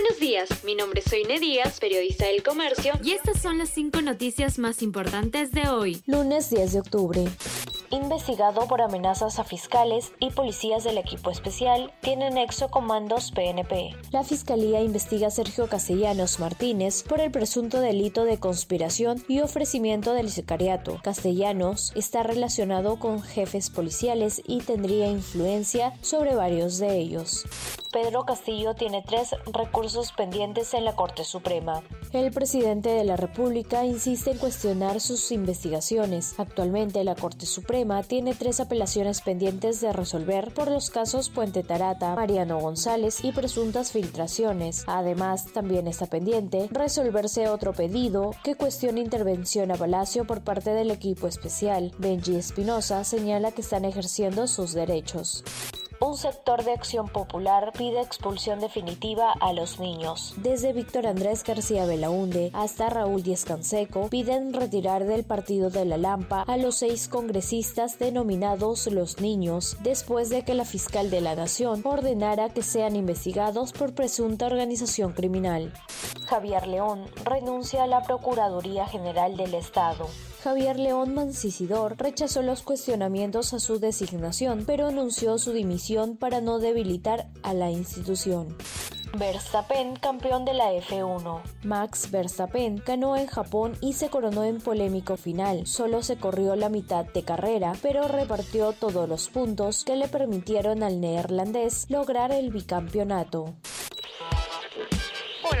Buenos días, mi nombre es Soine Díaz, periodista del Comercio, y estas son las cinco noticias más importantes de hoy, lunes 10 de octubre investigado por amenazas a fiscales y policías del equipo especial, tiene nexo comandos PNP. La Fiscalía investiga a Sergio Castellanos Martínez por el presunto delito de conspiración y ofrecimiento del sicariato. Castellanos está relacionado con jefes policiales y tendría influencia sobre varios de ellos. Pedro Castillo tiene tres recursos pendientes en la Corte Suprema. El presidente de la República insiste en cuestionar sus investigaciones. Actualmente la Corte Suprema tiene tres apelaciones pendientes de resolver por los casos Puente Tarata, Mariano González y presuntas filtraciones. Además, también está pendiente resolverse otro pedido que cuestiona intervención a Palacio por parte del equipo especial. Benji Espinosa señala que están ejerciendo sus derechos. Un sector de Acción Popular pide expulsión definitiva a los niños. Desde Víctor Andrés García Belaunde hasta Raúl Díaz Canseco piden retirar del partido de la Lampa a los seis congresistas denominados los niños, después de que la fiscal de la Nación ordenara que sean investigados por presunta organización criminal. Javier León renuncia a la Procuraduría General del Estado. Javier León Mancisidor rechazó los cuestionamientos a su designación, pero anunció su dimisión para no debilitar a la institución. Verstappen, campeón de la F1. Max Verstappen ganó en Japón y se coronó en polémico final. Solo se corrió la mitad de carrera, pero repartió todos los puntos que le permitieron al neerlandés lograr el bicampeonato.